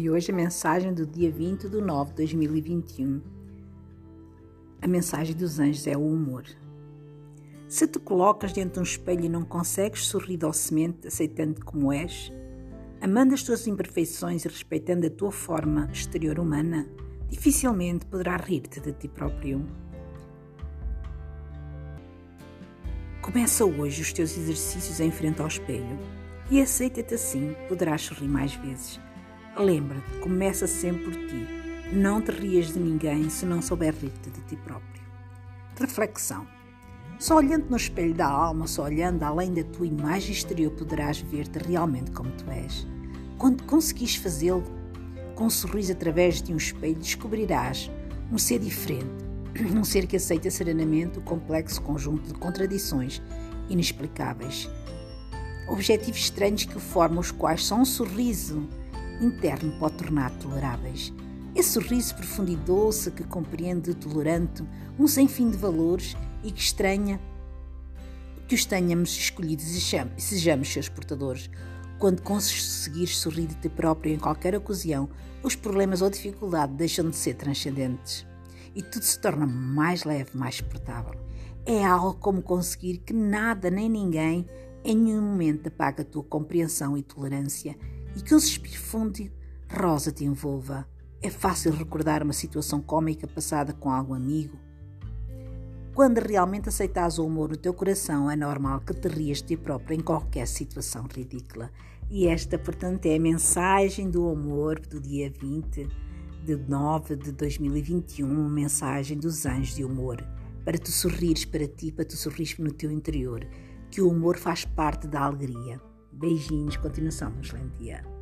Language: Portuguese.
E hoje a mensagem do dia 20 de nove de 2021. A mensagem dos anjos é o humor. Se te colocas diante de um espelho e não consegues sorrir docemente, aceitando-te como és, amando as tuas imperfeições e respeitando a tua forma exterior humana, dificilmente poderás rir-te de ti próprio. Começa hoje os teus exercícios em frente ao espelho e aceita-te assim, poderás sorrir mais vezes Lembra-te, começa sempre por ti. Não te rias de ninguém se não souber rir-te de ti próprio. Reflexão. Só olhando no espelho da alma, só olhando além da tua imagem exterior, poderás ver-te realmente como tu és. Quando conseguis fazê-lo, com um sorriso através de um espelho, descobrirás um ser diferente, um ser que aceita serenamente o complexo conjunto de contradições inexplicáveis. Objetivos estranhos que formam os quais só um sorriso interno pode tornar toleráveis. Esse sorriso profundo e doce que compreende tolerante um sem fim de valores e que estranha que os tenhamos escolhidos e sejamos seus portadores. Quando conseguires sorrir de ti próprio em qualquer ocasião, os problemas ou dificuldade deixam de ser transcendentes e tudo se torna mais leve, mais suportável. É algo como conseguir que nada nem ninguém em nenhum momento apague a tua compreensão e tolerância e que suspiro fundo rosa te envolva. É fácil recordar uma situação cômica passada com algum amigo. Quando realmente aceitas o humor no teu coração, é normal que te rias de ti próprio em qualquer situação ridícula. E esta, portanto, é a mensagem do amor do dia 20 de 9 de 2021, mensagem dos anjos de humor. Para tu sorrires para ti, para tu sorrires no teu interior, que o humor faz parte da alegria. Beijinhos, continuação, um excelente dia.